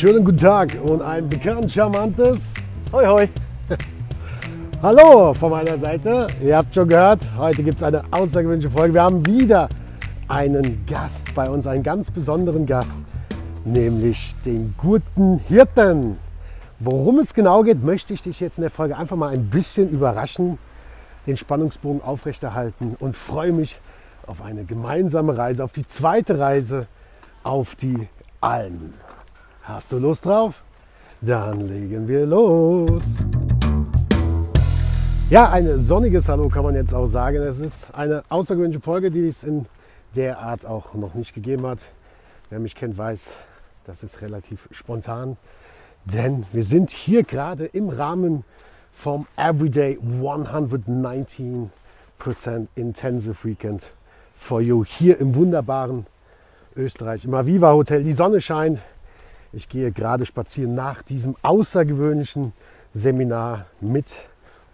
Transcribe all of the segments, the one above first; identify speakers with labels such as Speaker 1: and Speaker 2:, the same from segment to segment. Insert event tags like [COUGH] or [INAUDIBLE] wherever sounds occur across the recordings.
Speaker 1: schönen guten Tag und ein bekannt charmantes
Speaker 2: Hoi, hoi. [LAUGHS]
Speaker 1: Hallo von meiner Seite. Ihr habt schon gehört, heute gibt es eine außergewöhnliche Folge. Wir haben wieder einen Gast bei uns, einen ganz besonderen Gast, nämlich den guten Hirten. Worum es genau geht, möchte ich dich jetzt in der Folge einfach mal ein bisschen überraschen, den Spannungsbogen aufrechterhalten und freue mich auf eine gemeinsame Reise, auf die zweite Reise auf die Alm. Hast du Lust drauf? Dann legen wir los. Ja, ein sonniges Hallo kann man jetzt auch sagen. Es ist eine außergewöhnliche Folge, die es in der Art auch noch nicht gegeben hat. Wer mich kennt, weiß, das ist relativ spontan. Denn wir sind hier gerade im Rahmen vom Everyday 119% Intensive Weekend for You hier im wunderbaren Österreich, im Aviva Hotel. Die Sonne scheint. Ich gehe gerade spazieren nach diesem außergewöhnlichen Seminar mit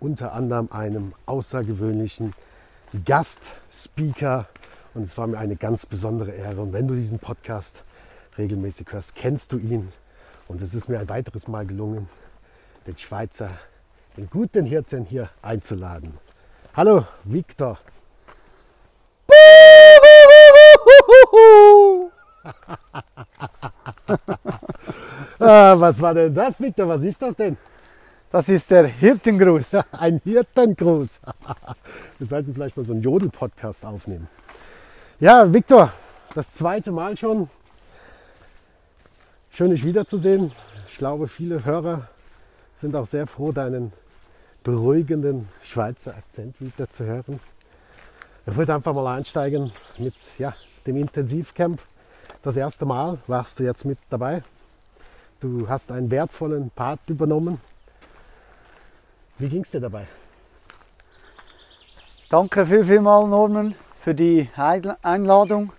Speaker 1: unter anderem einem außergewöhnlichen Gastspeaker. Und es war mir eine ganz besondere Ehre. Und wenn du diesen Podcast regelmäßig hörst, kennst du ihn. Und es ist mir ein weiteres Mal gelungen, den Schweizer, den guten Hirten hier einzuladen. Hallo, Victor. [LAUGHS] ah, was war denn das, Victor? Was ist das denn?
Speaker 2: Das ist der Hirtengruß. [LAUGHS]
Speaker 1: Ein Hirtengruß. [LAUGHS] Wir sollten vielleicht mal so einen Jodel-Podcast aufnehmen. Ja, Victor, das zweite Mal schon. Schön, dich wiederzusehen. Ich glaube, viele Hörer sind auch sehr froh, deinen beruhigenden Schweizer Akzent wieder zu hören. Ich würde einfach mal einsteigen mit ja, dem Intensivcamp. Das erste Mal warst du jetzt mit dabei. Du hast einen wertvollen Part übernommen. Wie ging es dir dabei?
Speaker 2: Danke viel, viel mal, Norman, für die Einladung.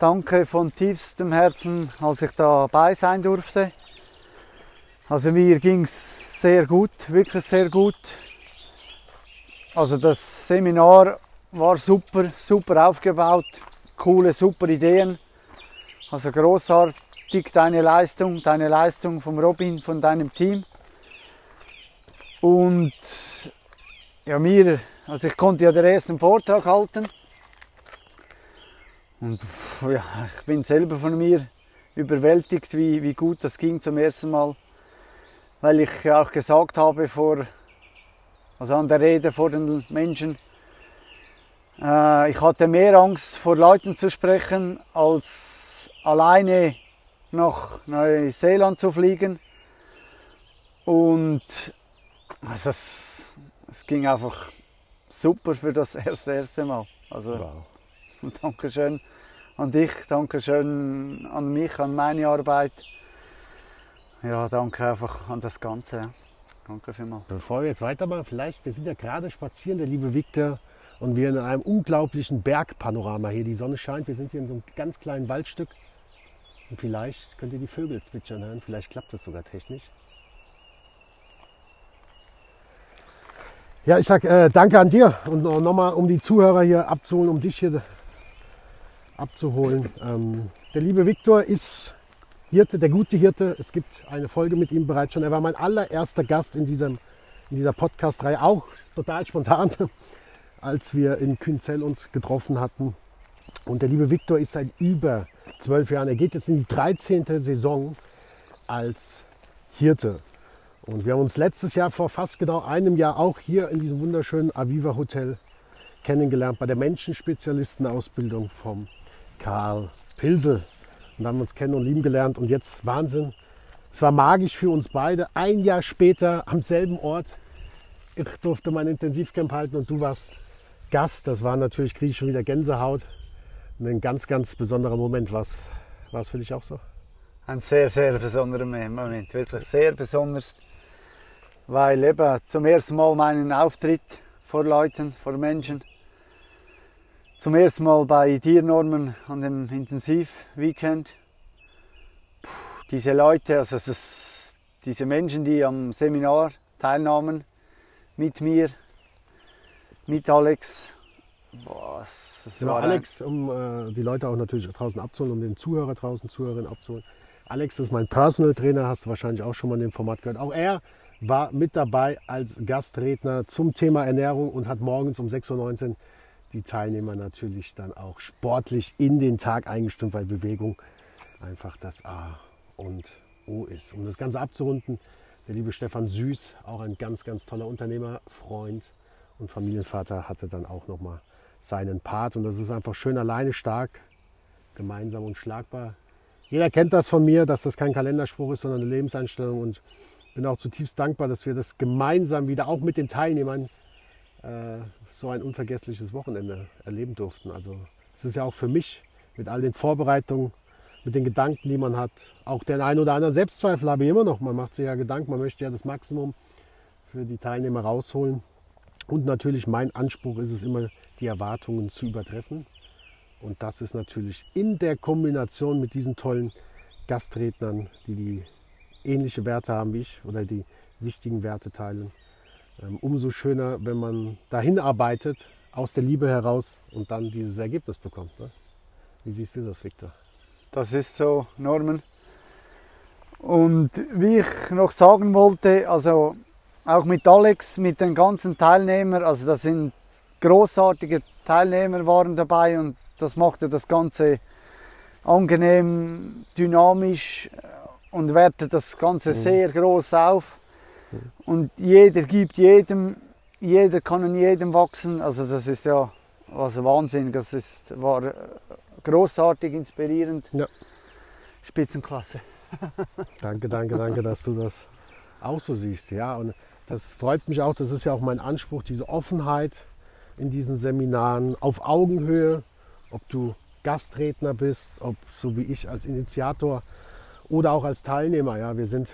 Speaker 2: Danke von tiefstem Herzen, als ich dabei sein durfte. Also mir ging es sehr gut, wirklich sehr gut. Also das Seminar war super, super aufgebaut, coole, super Ideen. Also großartig deine Leistung, deine Leistung vom Robin, von deinem Team. Und ja, mir, also ich konnte ja den ersten Vortrag halten. Und ja, ich bin selber von mir überwältigt, wie, wie gut das ging zum ersten Mal. Weil ich auch gesagt habe vor, also an der Rede vor den Menschen, äh, ich hatte mehr Angst vor Leuten zu sprechen, als alleine nach Neuseeland zu fliegen. Und also es, es ging einfach super für das erste, erste Mal. Also wow. [LAUGHS] Dankeschön an dich, Dankeschön an mich, an meine Arbeit. Ja, danke einfach an das Ganze. Danke vielmals.
Speaker 1: Bevor wir jetzt weitermachen, vielleicht, wir sind ja gerade spazieren, der liebe Victor und wir in einem unglaublichen Bergpanorama hier. Die Sonne scheint, wir sind hier in so einem ganz kleinen Waldstück. Und vielleicht könnt ihr die Vögel zwitschern hören, vielleicht klappt das sogar technisch. Ja, ich sage äh, danke an dir und nochmal, um die Zuhörer hier abzuholen, um dich hier abzuholen. Ähm, der liebe Viktor ist Hirte, der gute Hirte. Es gibt eine Folge mit ihm bereits schon. Er war mein allererster Gast in, diesem, in dieser Podcast-Reihe, auch total spontan, [LAUGHS] als wir in Künzell uns getroffen hatten. Und der liebe Viktor ist seit über zwölf Jahren, er geht jetzt in die 13. Saison als Hirte. Und wir haben uns letztes Jahr vor fast genau einem Jahr auch hier in diesem wunderschönen Aviva Hotel kennengelernt bei der Menschenspezialistenausbildung vom Karl Pilsel. Und haben uns kennen und lieben gelernt. Und jetzt Wahnsinn. Es war magisch für uns beide. Ein Jahr später am selben Ort. Ich durfte mein Intensivcamp halten und du warst Gast. Das war natürlich, kriege ich schon wieder Gänsehaut. Ein ganz, ganz besonderer Moment. War es für dich auch so?
Speaker 2: Ein sehr, sehr besonderer Moment. Wirklich sehr besonders weil eben zum ersten Mal meinen Auftritt vor Leuten, vor Menschen, zum ersten Mal bei dir, Norman, an dem Intensiv-Weekend. Diese Leute, also ist, diese Menschen, die am Seminar teilnahmen, mit mir, mit Alex.
Speaker 1: Boah, das ja, Alex, um äh, die Leute auch natürlich draußen abzuholen, um den Zuhörer draußen, Zuhörerinnen abzuholen. Alex ist mein Personal Trainer, hast du wahrscheinlich auch schon mal in dem Format gehört. Auch er war mit dabei als Gastredner zum Thema Ernährung und hat morgens um 6.19 Uhr die Teilnehmer natürlich dann auch sportlich in den Tag eingestimmt, weil Bewegung einfach das A und O ist. Um das Ganze abzurunden, der liebe Stefan Süß, auch ein ganz, ganz toller Unternehmer, Freund und Familienvater, hatte dann auch nochmal seinen Part. Und das ist einfach schön alleine stark, gemeinsam und schlagbar. Jeder kennt das von mir, dass das kein Kalenderspruch ist, sondern eine Lebenseinstellung. Und bin auch zutiefst dankbar, dass wir das gemeinsam wieder auch mit den Teilnehmern äh, so ein unvergessliches Wochenende erleben durften. Also es ist ja auch für mich mit all den Vorbereitungen, mit den Gedanken, die man hat, auch den einen oder anderen Selbstzweifel habe ich immer noch. Man macht sich ja Gedanken, man möchte ja das Maximum für die Teilnehmer rausholen. Und natürlich mein Anspruch ist es immer, die Erwartungen zu übertreffen. Und das ist natürlich in der Kombination mit diesen tollen Gastrednern, die die ähnliche Werte haben wie ich oder die wichtigen Werte teilen, ähm, umso schöner, wenn man dahin arbeitet, aus der Liebe heraus und dann dieses Ergebnis bekommt. Ne? Wie siehst du das, Victor?
Speaker 2: Das ist so, Norman. Und wie ich noch sagen wollte, also auch mit Alex, mit den ganzen Teilnehmern, also das sind großartige Teilnehmer waren dabei und das machte das Ganze angenehm, dynamisch und wertet das Ganze mhm. sehr groß auf. Und jeder gibt jedem, jeder kann an jedem wachsen. Also das ist ja also Wahnsinn. Das ist, war äh, großartig, inspirierend. Ja. Spitzenklasse. [LAUGHS]
Speaker 1: danke, danke, danke, dass du das auch so siehst. Ja, und das freut mich auch. Das ist ja auch mein Anspruch, diese Offenheit in diesen Seminaren auf Augenhöhe, ob du Gastredner bist, ob so wie ich als Initiator oder auch als Teilnehmer. Ja, wir sind,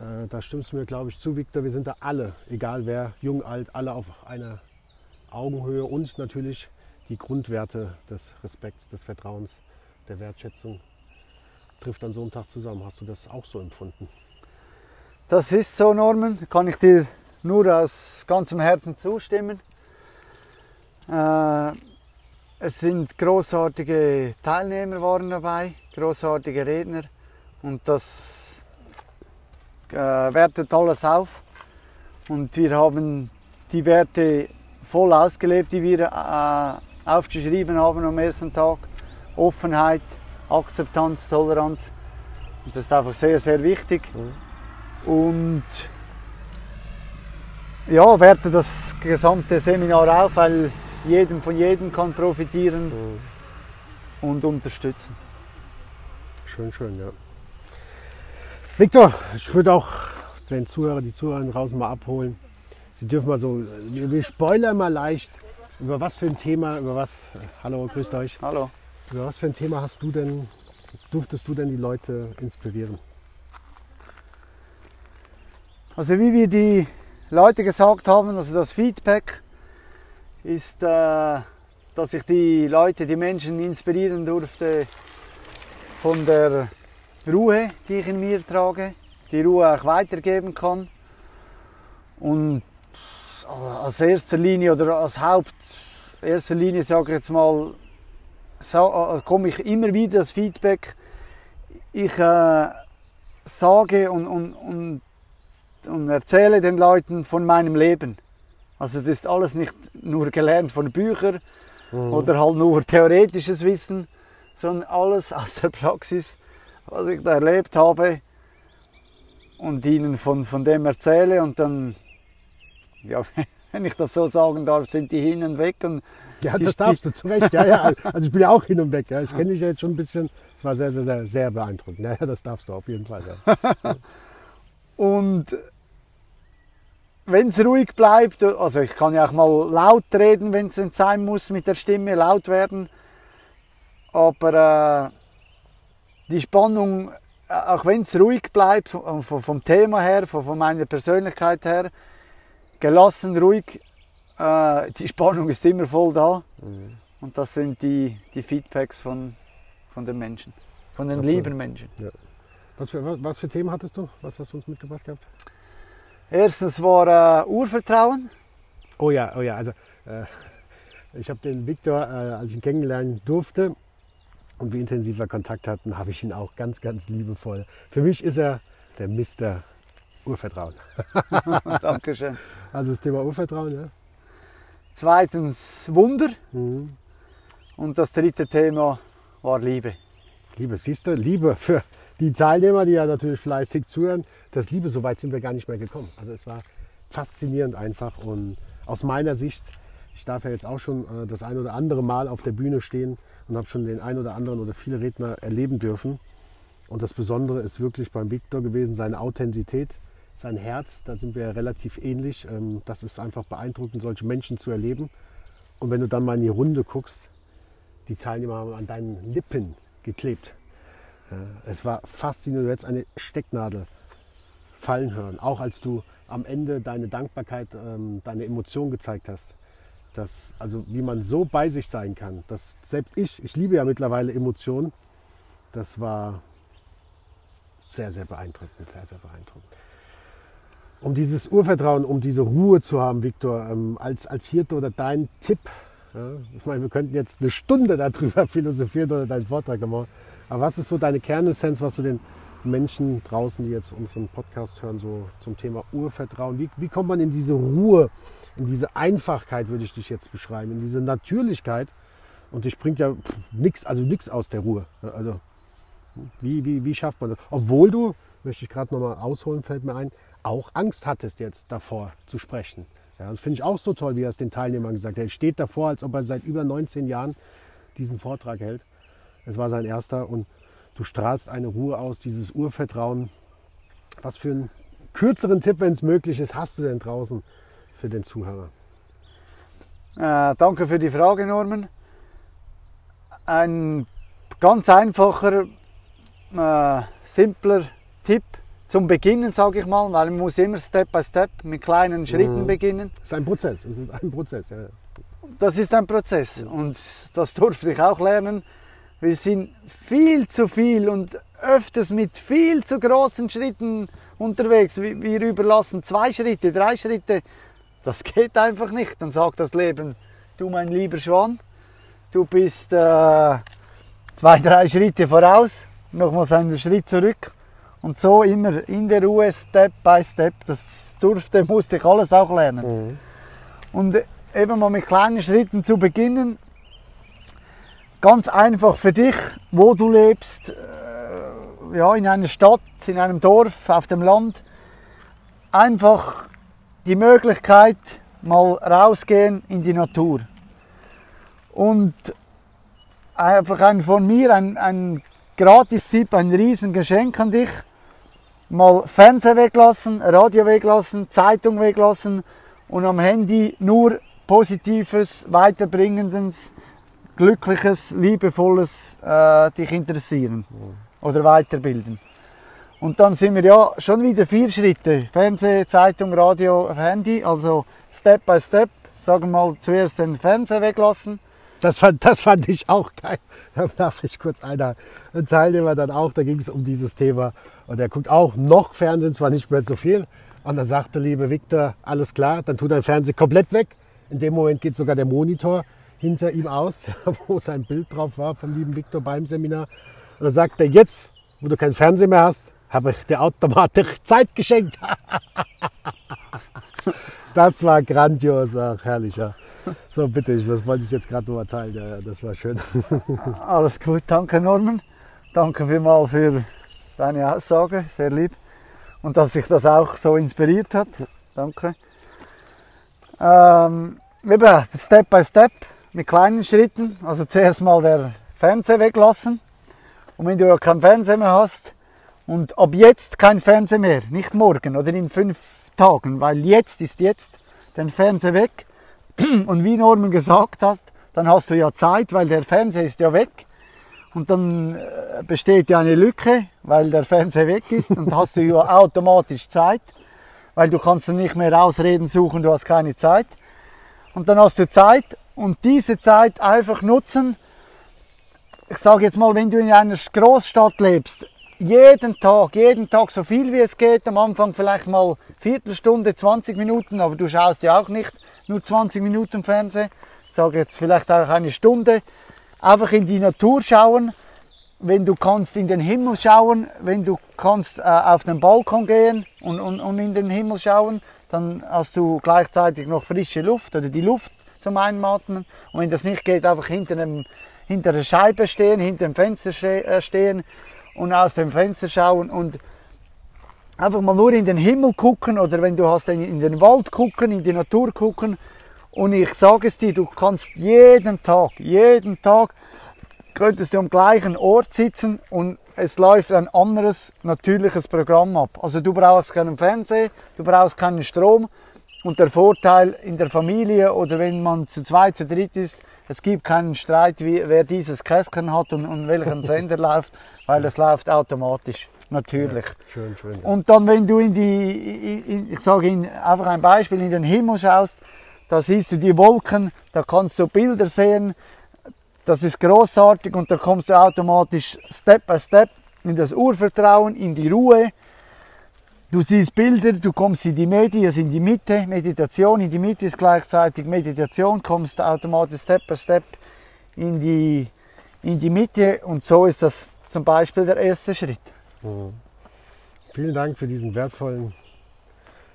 Speaker 1: äh, da stimmst du mir, glaube ich, zu, Victor, wir sind da alle, egal wer, jung, alt, alle auf einer Augenhöhe und natürlich die Grundwerte des Respekts, des Vertrauens, der Wertschätzung trifft an so einem Tag zusammen. Hast du das auch so empfunden?
Speaker 2: Das ist so, Norman. Kann ich dir nur aus ganzem Herzen zustimmen. Äh, es sind großartige Teilnehmer waren dabei, großartige Redner und das äh, wertet alles auf. Und wir haben die Werte voll ausgelebt, die wir äh, aufgeschrieben haben am ersten Tag. Offenheit, Akzeptanz, Toleranz. Und das ist einfach sehr, sehr wichtig. Und ja, werte das gesamte Seminar auf, weil jedem von jedem kann profitieren mhm. und unterstützen.
Speaker 1: Schön, schön, ja. Viktor, ich würde auch den Zuhörer, die Zuhörer draußen mal abholen. Sie dürfen mal so, wir spoilern mal leicht, über was für ein Thema, über was, hallo, grüßt euch.
Speaker 2: Hallo.
Speaker 1: Über was für ein Thema hast du denn, durftest du denn die Leute inspirieren?
Speaker 2: Also wie wir die Leute gesagt haben, also das Feedback ist, äh, dass ich die Leute, die Menschen inspirieren durfte von der Ruhe, die ich in mir trage, die Ruhe auch weitergeben kann. Und als erster Linie oder als Haupt erster Linie sage ich jetzt mal äh, komme ich immer wieder das Feedback. Ich äh, sage und, und, und, und erzähle den Leuten von meinem Leben also das ist alles nicht nur gelernt von Büchern mhm. oder halt nur theoretisches Wissen, sondern alles aus der Praxis, was ich da erlebt habe und ihnen von, von dem erzähle und dann, ja, [LAUGHS] wenn ich das so sagen darf, sind die hin und weg. Und
Speaker 1: ja, das darfst du, zu Recht. Ja, ja. [LAUGHS] Also ich bin ja auch hin und weg. Ja. Ich kenne dich ja jetzt schon ein bisschen. Es war sehr, sehr, sehr, sehr beeindruckend. Ja, das darfst du auf jeden Fall. Ja. [LAUGHS]
Speaker 2: und wenn es ruhig bleibt, also ich kann ja auch mal laut reden, wenn es sein muss, mit der Stimme laut werden, aber äh, die Spannung, äh, auch wenn es ruhig bleibt, vom, vom, Thema her, von, von, meiner Persönlichkeit her, gelassen, ruhig, äh, die Spannung ist immer voll da. Mhm. Und das sind die, die Feedbacks von, von den Menschen, von den Absolut. lieben Menschen. Ja.
Speaker 1: Was, für, was für Themen hattest du? Was hast du uns mitgebracht gehabt?
Speaker 2: Erstens war äh, Urvertrauen.
Speaker 1: Oh ja, oh ja, also äh, ich habe den Viktor, äh, als ich ihn kennenlernen durfte, und wie intensiv wir Kontakt hatten, habe ich ihn auch ganz, ganz liebevoll. Für mich ist er der Mister Urvertrauen. [LAUGHS]
Speaker 2: Dankeschön.
Speaker 1: Also das Thema Urvertrauen, ja.
Speaker 2: Zweitens Wunder.
Speaker 1: Mhm.
Speaker 2: Und das dritte Thema war Liebe.
Speaker 1: Liebe, siehst du, Liebe für die Teilnehmer, die ja natürlich fleißig zuhören. Das Liebe, so weit sind wir gar nicht mehr gekommen. Also es war faszinierend einfach und aus meiner Sicht, ich darf ja jetzt auch schon äh, das ein oder andere Mal auf der Bühne stehen und habe schon den ein oder anderen oder viele Redner erleben dürfen. Und das Besondere ist wirklich beim Viktor gewesen, seine Authentizität, sein Herz, da sind wir ja relativ ähnlich. Ähm, das ist einfach beeindruckend, solche Menschen zu erleben. Und wenn du dann mal in die Runde guckst, die Teilnehmer haben an deinen Lippen geklebt. Ja, es war faszinierend, du hättest eine Stecknadel fallen hören. Auch als du am Ende deine Dankbarkeit, ähm, deine Emotion gezeigt hast. Dass, also wie man so bei sich sein kann. Dass selbst ich, ich liebe ja mittlerweile Emotionen. Das war sehr, sehr beeindruckend, sehr, sehr beeindruckend. Um dieses Urvertrauen, um diese Ruhe zu haben, Viktor, ähm, als, als Hirte oder dein Tipp, ja, ich meine, wir könnten jetzt eine Stunde darüber [LAUGHS] philosophieren oder deinen Vortrag machen, aber was ist so deine Kernessenz, was du den Menschen draußen, die jetzt unseren Podcast hören, so zum Thema Urvertrauen, wie, wie kommt man in diese Ruhe, in diese Einfachkeit, würde ich dich jetzt beschreiben, in diese Natürlichkeit und dich bringt ja nichts, also nichts aus der Ruhe. Also wie, wie, wie schafft man das? Obwohl du, möchte ich gerade nochmal ausholen, fällt mir ein, auch Angst hattest jetzt davor zu sprechen. Ja, das finde ich auch so toll, wie er es den Teilnehmern gesagt hat. Er steht davor, als ob er seit über 19 Jahren diesen Vortrag hält. Es war sein erster und du strahlst eine Ruhe aus, dieses Urvertrauen. Was für einen kürzeren Tipp, wenn es möglich ist, hast du denn draußen für den Zuhörer?
Speaker 2: Äh, danke für die Frage, Norman. Ein ganz einfacher, äh, simpler Tipp zum Beginnen, sage ich mal, weil man muss immer Step by Step mit kleinen Schritten
Speaker 1: Mhm.
Speaker 2: beginnen.
Speaker 1: Es ist ein Prozess, es ist ein Prozess. Ja.
Speaker 2: Das ist ein Prozess und das durfte ich auch lernen. Wir sind viel zu viel und öfters mit viel zu großen Schritten unterwegs. Wir überlassen zwei Schritte, drei Schritte. Das [LAUGHS] geht einfach nicht. Dann sagt das Leben, du mein lieber Schwan, du bist äh, zwei, drei Schritte voraus, nochmals einen Schritt zurück. Und so immer in der Ruhe, Step by Step. Das durfte, musste ich alles auch lernen. Und eben mal mit kleinen Schritten zu beginnen. Ganz einfach für dich, wo du lebst, äh, ja, in einer Stadt, in einem Dorf, auf dem Land. Einfach die Möglichkeit, mal rausgehen in die Natur. Und einfach ein, von mir ein, ein Gratis-Tipp, ein Riesengeschenk an dich. Mal Fernseher weglassen, Radio weglassen, Zeitung weglassen und am Handy nur Positives, Weiterbringendes, Glückliches, Liebevolles äh, dich interessieren oder weiterbilden. Und dann sind wir ja schon wieder vier Schritte. Fernseh, Zeitung, Radio, Handy. Also Step by Step. Sagen wir mal zuerst den Fernseher weglassen.
Speaker 1: Das fand, das fand ich auch geil. Da darf ich kurz einer, ein Teilnehmer dann auch, da ging es um dieses Thema. Und er guckt auch noch Fernsehen, zwar nicht mehr so viel. Und dann sagte liebe Victor, alles klar, dann tut dein Fernsehen komplett weg. In dem Moment geht sogar der Monitor hinter ihm aus, [LAUGHS] wo sein Bild drauf war vom lieben Victor beim Seminar. Und dann sagt er, jetzt, wo du kein Fernsehen mehr hast, habe ich dir automatisch [LAUGHS] Zeit geschenkt. [LAUGHS] Das war grandios, ach herrlicher. So, bitte, das wollte ich jetzt gerade nur teilen. Ja, das war schön.
Speaker 2: Alles gut, danke Norman. Danke vielmals für deine Aussage, sehr lieb. Und dass sich das auch so inspiriert hat. Danke. Ähm, Step by Step, mit kleinen Schritten. Also zuerst mal der Fernseher weglassen. Und wenn du ja keinen Fernseher mehr hast, und ab jetzt kein Fernseher mehr, nicht morgen oder in fünf Tagen, weil jetzt ist jetzt den Fernseher weg. [CLEARS THROAT] Und wie Norman gesagt hat, dann hast du ja Zeit, weil der Fernseher ist ja weg. Und dann äh, besteht ja eine Lücke, weil der Fernseher weg ist und hast du ja automatisch Zeit, weil du kannst dann nicht mehr Ausreden suchen, du hast keine Zeit. Und dann hast du Zeit und diese Zeit einfach nutzen. Ich sage jetzt mal, wenn du in einer Großstadt lebst, jeden Tag, jeden Tag so viel wie es geht. Am Anfang vielleicht mal Viertelstunde, 20 Minuten, aber du schaust ja auch nicht nur 20 Minuten Fernsehen. Ich sage jetzt vielleicht auch eine Stunde. Einfach in die Natur schauen, wenn du kannst in den Himmel schauen, wenn du kannst äh, auf den Balkon gehen und, und, und in den Himmel schauen, dann hast du gleichzeitig noch frische Luft oder die Luft zum Einatmen. Und wenn das nicht geht, einfach hinter, einem, hinter der Scheibe stehen, hinter dem Fenster äh, stehen und aus dem Fenster schauen und einfach mal nur in den Himmel gucken oder wenn du hast in den Wald gucken, in die Natur gucken. Und ich sage es dir, du kannst jeden Tag, jeden Tag könntest du am gleichen Ort sitzen und es läuft ein anderes natürliches Programm ab. Also du brauchst keinen Fernseher, du brauchst keinen Strom und der Vorteil in der Familie oder wenn man zu zweit, zu dritt ist, es gibt keinen Streit, wie, wer dieses Kästchen hat und, und welchen [LAUGHS] Sender läuft, weil es läuft automatisch. Natürlich. Ja, schön, schön, ja. Und dann, wenn du in die, in, ich sage Ihnen einfach ein Beispiel, in den Himmel schaust, da siehst du die Wolken, da kannst du Bilder sehen, das ist großartig und da kommst du automatisch Step by Step in das Urvertrauen, in die Ruhe. Du siehst Bilder, du kommst in die Medias, in die Mitte, Meditation, in die Mitte ist gleichzeitig Meditation, kommst automatisch Step by Step in die, in die Mitte und so ist das zum Beispiel der erste Schritt. Mhm.
Speaker 1: Vielen Dank für diesen wertvollen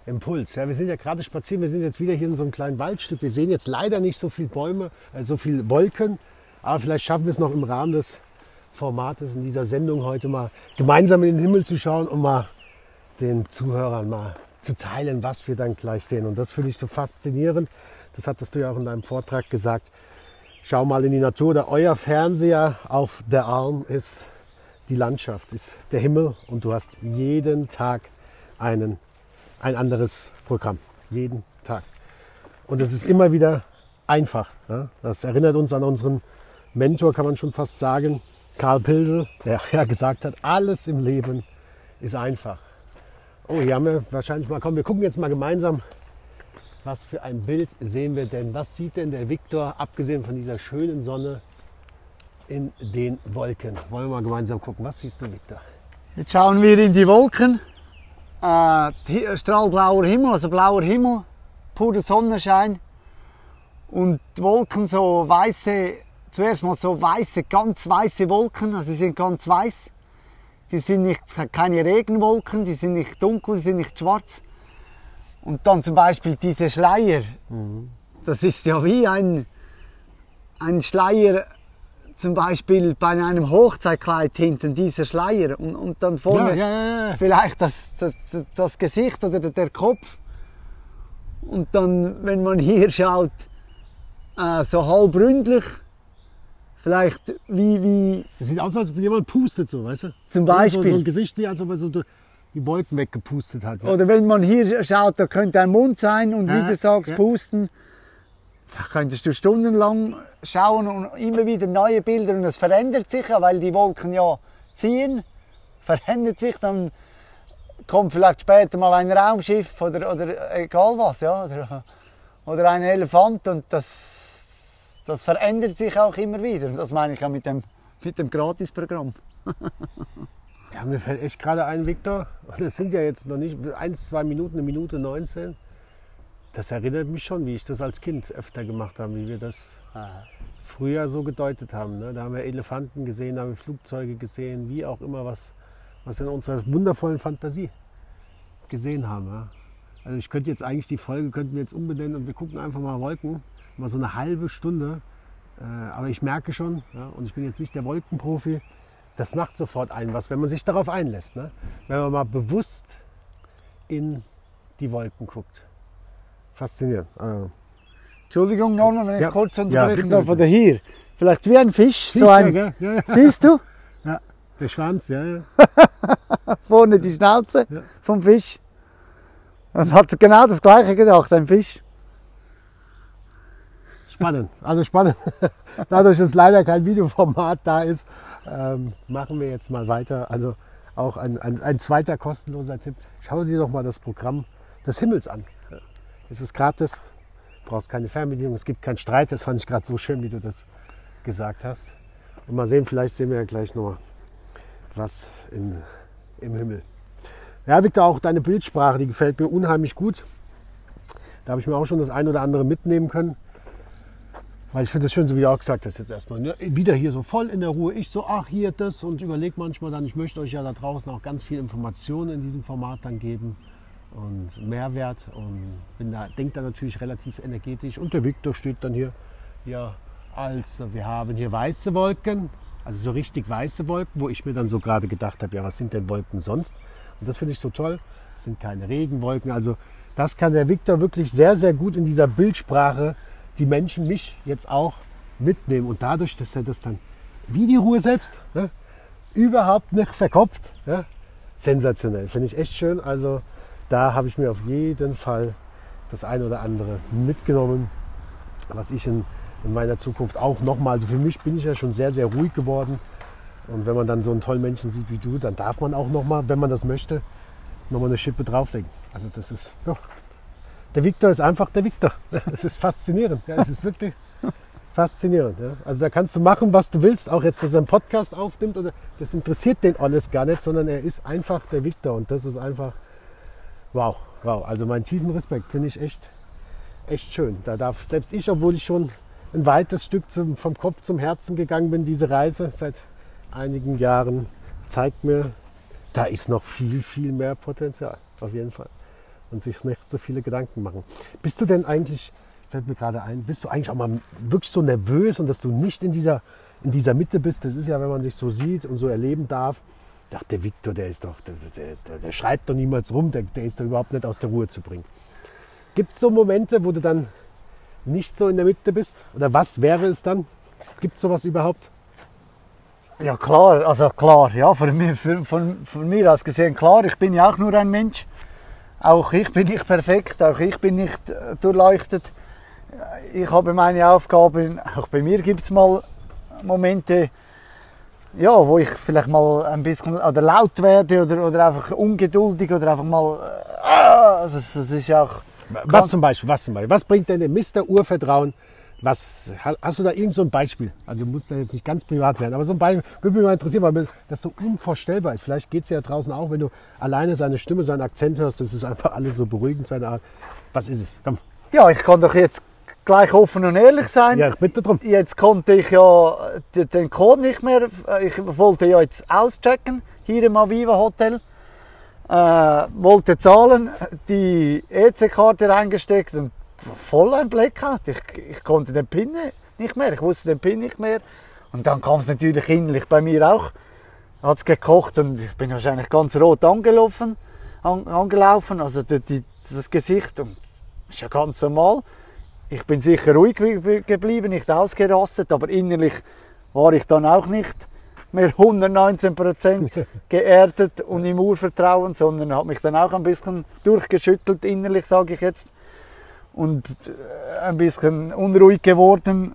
Speaker 1: Impuls. Ja, wir sind ja gerade spazieren, wir sind jetzt wieder hier in so einem kleinen Waldstück. Wir sehen jetzt leider nicht so viele Bäume, äh, so viele Wolken, aber vielleicht schaffen wir es noch im Rahmen des Formates in dieser Sendung heute mal gemeinsam in den Himmel zu schauen und mal den Zuhörern mal zu teilen, was wir dann gleich sehen. Und das finde ich so faszinierend. Das hattest du ja auch in deinem Vortrag gesagt. Schau mal in die Natur. Da euer Fernseher auf der Arm ist die Landschaft, ist der Himmel und du hast jeden Tag einen, ein anderes Programm. Jeden Tag. Und es ist immer wieder einfach. Ja? Das erinnert uns an unseren Mentor, kann man schon fast sagen, Karl Pilsel, der [LAUGHS] ja gesagt hat, alles im Leben ist einfach. Oh, hier haben wir wahrscheinlich mal, komm, wir gucken jetzt mal gemeinsam, was für ein Bild sehen wir denn? Was sieht denn der Viktor, abgesehen von dieser schönen Sonne, in den Wolken? Wollen wir mal gemeinsam gucken. Was siehst du, Viktor?
Speaker 2: Jetzt schauen wir in die Wolken. Äh, strahlblauer Himmel, also blauer Himmel, purer Sonnenschein und Wolken so weiße zuerst mal so weiße, ganz weiße Wolken, also sie sind ganz weiß. Die sind nicht, keine Regenwolken, die sind nicht dunkel, die sind nicht schwarz. Und dann zum Beispiel diese Schleier, mhm. das ist ja wie ein, ein Schleier, zum Beispiel bei einem Hochzeitkleid hinten, dieser Schleier. Und, und dann vorne ja, ja, ja, vielleicht das, das, das Gesicht oder der Kopf. Und dann, wenn man hier schaut, äh, so halb ründlich, vielleicht wie, wie.
Speaker 1: Das sieht aus, als ob jemand pustet, so, weißt du?
Speaker 2: Zum Beispiel.
Speaker 1: So, so ein Gesicht wie, als ob er so die Wolken weggepustet hat.
Speaker 2: Ja. Oder wenn man hier schaut, da könnte ein Mund sein und ja, wie du sagst, ja. pusten. Da könntest du stundenlang schauen und immer wieder neue Bilder und es verändert sich ja, weil die Wolken ja ziehen, [LAUGHS] verändert sich, dann kommt vielleicht später mal ein Raumschiff oder, oder egal was, ja, oder, oder ein Elefant und das das verändert sich auch immer wieder. Das meine ich auch mit dem, mit dem Gratisprogramm. [LAUGHS]
Speaker 1: ja, mir fällt echt gerade ein, Viktor, [LAUGHS] das sind ja jetzt noch nicht 1, 2 Minuten, eine Minute 19. Das erinnert mich schon, wie ich das als Kind öfter gemacht habe, wie wir das Aha. früher so gedeutet haben. Ne? Da haben wir Elefanten gesehen, da haben wir Flugzeuge gesehen, wie auch immer, was, was wir in unserer wundervollen Fantasie gesehen haben. Ja? Also ich könnte jetzt eigentlich die Folge könnten wir jetzt umbenennen und wir gucken einfach mal Wolken mal so eine halbe Stunde. Äh, aber ich merke schon, ja, und ich bin jetzt nicht der Wolkenprofi, das macht sofort ein was, wenn man sich darauf einlässt. Ne? Wenn man mal bewusst in die Wolken guckt. Faszinierend. Also.
Speaker 2: Entschuldigung, Norman, wenn ich ja, kurz unterbrechen ja, darf. Oder hier. Vielleicht wie ein Fisch. so ein, ja, ja, Siehst du? [LAUGHS]
Speaker 1: Ja, der Schwanz, ja. ja. [LAUGHS]
Speaker 2: Vorne die Schnauze vom Fisch. Und hat genau das Gleiche gedacht, ein Fisch.
Speaker 1: Spannend, also spannend. [LAUGHS] Dadurch, dass leider kein Videoformat da ist, ähm, machen wir jetzt mal weiter. Also auch ein, ein, ein, zweiter kostenloser Tipp. Schau dir doch mal das Programm des Himmels an. Es ist gratis, brauchst keine Fernbedienung, es gibt keinen Streit. Das fand ich gerade so schön, wie du das gesagt hast. Und mal sehen, vielleicht sehen wir ja gleich noch was in, im Himmel. Ja, Victor, auch deine Bildsprache, die gefällt mir unheimlich gut. Da habe ich mir auch schon das ein oder andere mitnehmen können. Weil ich finde das schön, so wie du auch gesagt hast, jetzt erstmal ne, wieder hier so voll in der Ruhe. Ich so, ach hier das und überlege manchmal dann, ich möchte euch ja da draußen auch ganz viel Informationen in diesem Format dann geben und Mehrwert und bin da, denke da natürlich relativ energetisch. Und der Victor steht dann hier, ja, also wir haben hier weiße Wolken, also so richtig weiße Wolken, wo ich mir dann so gerade gedacht habe, ja, was sind denn Wolken sonst? Und das finde ich so toll. Es sind keine Regenwolken. Also das kann der Victor wirklich sehr, sehr gut in dieser Bildsprache die Menschen, mich jetzt auch mitnehmen. Und dadurch, dass er das dann, wie die Ruhe selbst, ne, überhaupt nicht verkopft, ja, sensationell. Finde ich echt schön. Also da habe ich mir auf jeden Fall das eine oder andere mitgenommen, was ich in, in meiner Zukunft auch nochmal, also für mich bin ich ja schon sehr, sehr ruhig geworden. Und wenn man dann so einen tollen Menschen sieht wie du, dann darf man auch nochmal, wenn man das möchte, nochmal eine Schippe drauflegen. Also das ist, ja, der Victor ist einfach der Victor. Es ist faszinierend. Ja, es ist wirklich faszinierend. Ja. Also da kannst du machen, was du willst. Auch jetzt, dass er einen Podcast aufnimmt. Oder, das interessiert den alles gar nicht, sondern er ist einfach der Victor. Und das ist einfach, wow, wow. Also meinen tiefen Respekt finde ich echt, echt schön. Da darf selbst ich, obwohl ich schon ein weites Stück zum, vom Kopf zum Herzen gegangen bin, diese Reise seit einigen Jahren, zeigt mir, da ist noch viel, viel mehr Potenzial. Auf jeden Fall und sich nicht so viele Gedanken machen. Bist du denn eigentlich, fällt mir gerade ein, bist du eigentlich auch mal wirklich so nervös und dass du nicht in dieser, in dieser Mitte bist? Das ist ja, wenn man sich so sieht und so erleben darf. Dachte, der Viktor, der ist doch, der, der, der, schreit doch niemals rum, der, der ist doch überhaupt nicht aus der Ruhe zu bringen. Gibt es so Momente, wo du dann nicht so in der Mitte bist? Oder was wäre es dann? Gibt es sowas überhaupt?
Speaker 2: Ja klar, also klar, ja, von mir, von, von mir aus gesehen klar, ich bin ja auch nur ein Mensch. Auch ich bin nicht perfekt, auch ich bin nicht äh, durchleuchtet. Ich habe meine Aufgaben, auch bei mir gibt es mal Momente, ja, wo ich vielleicht mal ein bisschen oder laut werde oder, oder einfach ungeduldig oder einfach mal. Äh, also das, das ist auch.
Speaker 1: Was zum Beispiel? Was zum Beispiel? Was bringt denn dem Mr. Urvertrauen was, hast du da irgend so ein Beispiel? Also muss da jetzt nicht ganz privat werden, aber so ein Beispiel würde mich mal interessieren, weil das so unvorstellbar ist. Vielleicht geht es ja draußen auch, wenn du alleine seine Stimme, seinen Akzent hörst, das ist einfach alles so beruhigend, seine Art. Was ist es? Komm.
Speaker 2: Ja, ich kann doch jetzt gleich offen und ehrlich sein.
Speaker 1: Ja, ich bitte drum.
Speaker 2: Jetzt konnte ich ja den Code nicht mehr, ich wollte ja jetzt auschecken, hier im Aviva Hotel. Äh, wollte zahlen, die EC-Karte reingesteckt und voll ein Blackout. Ich, ich konnte den Pin nicht mehr, ich wusste den Pin nicht mehr. Und dann kam es natürlich innerlich bei mir auch. Hat es gekocht und ich bin wahrscheinlich ganz rot angelaufen. An, angelaufen also die, die, das Gesicht und ist ja ganz normal. Ich bin sicher ruhig geblieben, nicht ausgerastet, aber innerlich war ich dann auch nicht mehr 119% [LAUGHS] geerdet und im Urvertrauen, sondern habe mich dann auch ein bisschen durchgeschüttelt innerlich, sage ich jetzt und äh, ein bisschen unruhig geworden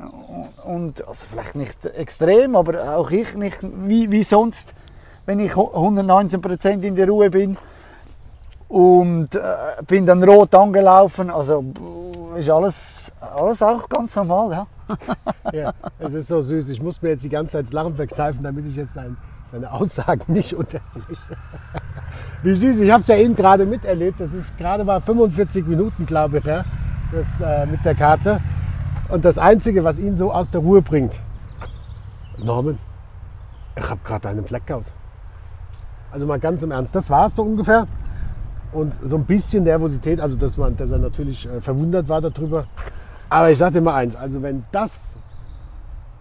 Speaker 2: und also vielleicht nicht extrem, aber auch ich nicht wie, wie sonst, wenn ich 119% in der Ruhe bin und äh, bin dann rot angelaufen, also ist alles, alles auch ganz normal, ja. [LAUGHS]
Speaker 1: ja, es ist so süß. Ich muss mir jetzt die ganze Zeit das Lachen verkneifen, damit ich jetzt sein, seine Aussagen [LAUGHS] nicht unterbreche. Wie süß, ich habe es ja eben gerade miterlebt. Das ist gerade mal 45 Minuten, glaube ich, ja, das, äh, mit der Karte. Und das Einzige, was ihn so aus der Ruhe bringt, Norman, ich habe gerade einen Blackout. Also mal ganz im Ernst, das war es so ungefähr. Und so ein bisschen Nervosität, also dass, man, dass er natürlich äh, verwundert war darüber. Aber ich sage dir mal eins, also wenn das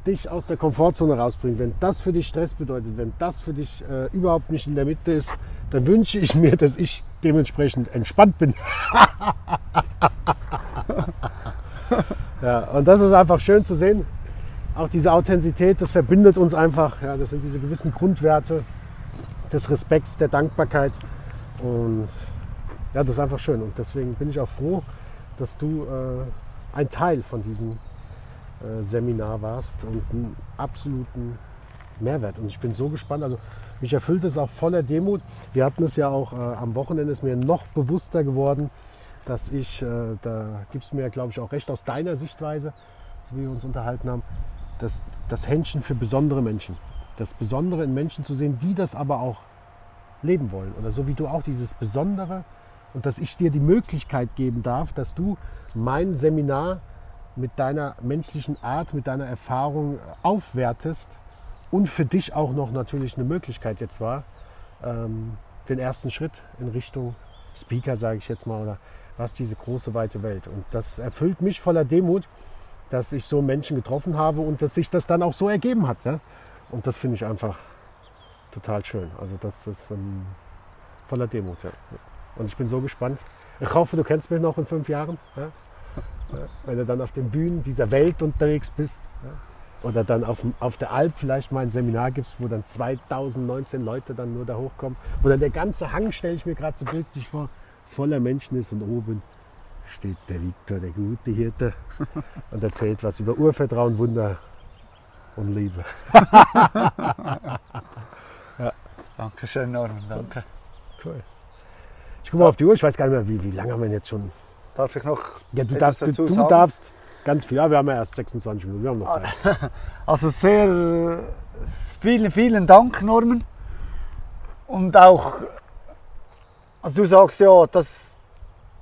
Speaker 1: dich aus der Komfortzone rausbringt, wenn das für dich Stress bedeutet, wenn das für dich äh, überhaupt nicht in der Mitte ist, dann wünsche ich mir, dass ich dementsprechend entspannt bin. [LAUGHS] [LAUGHS] ja, und das ist einfach schön zu sehen. Auch diese Authentizität, das verbindet uns einfach. Ja, das sind diese gewissen Grundwerte des Respekts, der Dankbarkeit. Und ja, das ist einfach schön. Und deswegen bin ich auch froh, dass du äh, ein Teil von diesem äh, Seminar warst und einen absoluten Mehrwert. Und ich bin so gespannt. Also mich erfüllt es auch voller Demut. Wir hatten es ja auch äh, am Wochenende, ist mir noch bewusster geworden, dass ich, äh, da gibst du mir, glaube ich, auch recht aus deiner Sichtweise, so wie wir uns unterhalten haben, dass das Händchen für besondere Menschen. Das Besondere in Menschen zu sehen, die das aber auch leben wollen. Oder so wie du auch dieses Besondere und dass ich dir die Möglichkeit geben darf, dass du mein Seminar mit deiner menschlichen Art, mit deiner Erfahrung aufwertest und für dich auch noch natürlich eine Möglichkeit jetzt war, ähm, den ersten Schritt in Richtung Speaker, sage ich jetzt mal, oder was diese große, weite Welt. Und das erfüllt mich voller Demut, dass ich so Menschen getroffen habe und dass sich das dann auch so ergeben hat. Ja? Und das finde ich einfach total schön. Also das ist ähm, voller Demut. Ja. Und ich bin so gespannt. Ich hoffe, du kennst mich noch in fünf Jahren. Ja? Wenn du dann auf den Bühnen dieser Welt unterwegs bist. Oder dann auf, auf der Alp vielleicht mal ein Seminar gibst, wo dann 2019 Leute dann nur da hochkommen. Wo dann der ganze Hang, stelle ich mir gerade so bildlich vor, voller Menschen ist und oben steht der Viktor, der gute Hirte, [LAUGHS] und erzählt was über Urvertrauen, Wunder und Liebe. [LAUGHS]
Speaker 2: ja. Dankeschön, Norman, danke.
Speaker 1: Cool. Ich gucke mal auf die Uhr, ich weiß gar nicht mehr, wie, wie lange haben wir jetzt schon.
Speaker 2: Darf ich noch?
Speaker 1: Ja, du, darfst, du, du darfst ganz viel. Ja, wir haben ja erst 26 Minuten, wir haben noch
Speaker 2: Zeit. [LAUGHS] Also sehr, vielen, vielen Dank, Norman. Und auch, also du sagst ja, dass